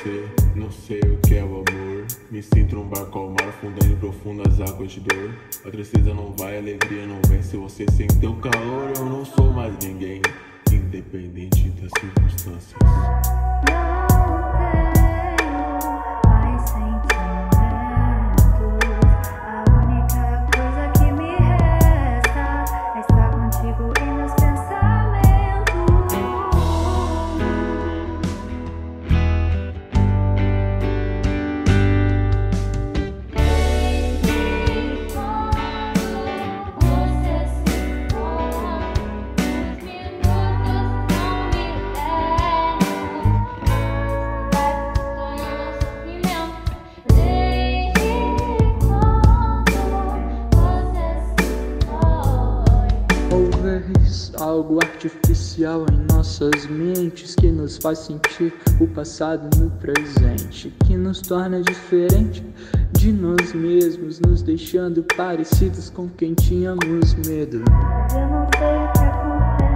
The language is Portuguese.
você, não sei o que é o amor. Me sinto num barco ao mar, fundando em profundas águas de dor. A tristeza não vai, a alegria não vem. Se você sente o calor, eu Algo artificial em nossas mentes que nos faz sentir o passado no presente, que nos torna diferente de nós mesmos, nos deixando parecidos com quem tínhamos medo. Eu não sei o que